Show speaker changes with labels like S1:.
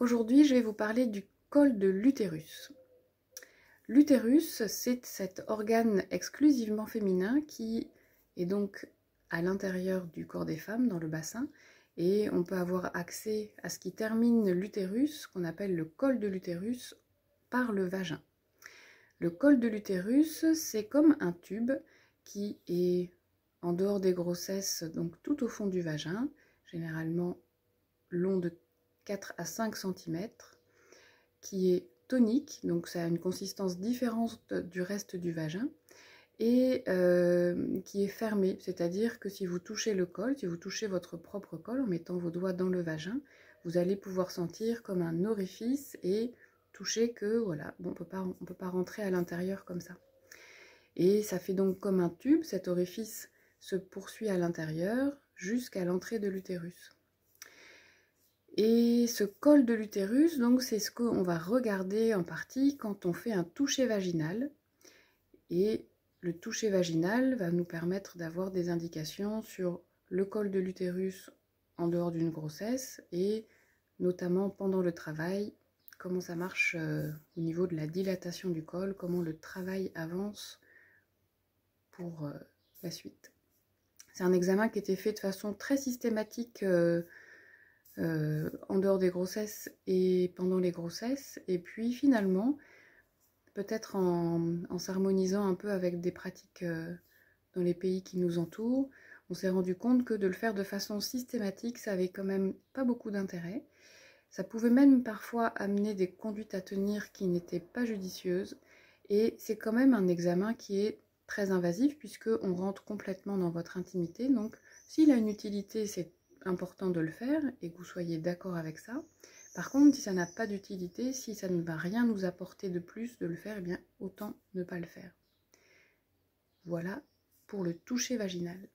S1: Aujourd'hui, je vais vous parler du col de l'utérus. L'utérus, c'est cet organe exclusivement féminin qui est donc à l'intérieur du corps des femmes, dans le bassin, et on peut avoir accès à ce qui termine l'utérus, qu'on appelle le col de l'utérus, par le vagin. Le col de l'utérus, c'est comme un tube qui est en dehors des grossesses, donc tout au fond du vagin, généralement long de 4 à 5 cm, qui est tonique, donc ça a une consistance différente du reste du vagin, et euh, qui est fermé, c'est-à-dire que si vous touchez le col, si vous touchez votre propre col en mettant vos doigts dans le vagin, vous allez pouvoir sentir comme un orifice et toucher que, voilà, on on peut pas rentrer à l'intérieur comme ça. Et ça fait donc comme un tube, cet orifice se poursuit à l'intérieur jusqu'à l'entrée de l'utérus. Et ce col de l'utérus, donc c'est ce qu'on va regarder en partie quand on fait un toucher vaginal. Et le toucher vaginal va nous permettre d'avoir des indications sur le col de l'utérus en dehors d'une grossesse et notamment pendant le travail, comment ça marche euh, au niveau de la dilatation du col, comment le travail avance pour euh, la suite. C'est un examen qui était fait de façon très systématique euh, en dehors des grossesses et pendant les grossesses. Et puis finalement, peut-être en, s'harmonisant un peu avec des pratiques euh, dans les pays qui nous entourent, on s'est rendu compte que de le faire de façon systématique, ça avait quand même pas beaucoup d'intérêt. Ça pouvait même parfois amener des conduites à tenir qui n'étaient pas judicieuses. Et c'est quand même un examen qui est très invasif puisque on rentre complètement dans votre intimité. Donc s'il a une utilité, c'est important de le faire et que vous soyez d'accord avec ça. Par contre, si ça n'a pas d'utilité, si ça ne va rien nous apporter de plus de le faire, eh bien autant ne pas le faire. Voilà pour le toucher vaginal.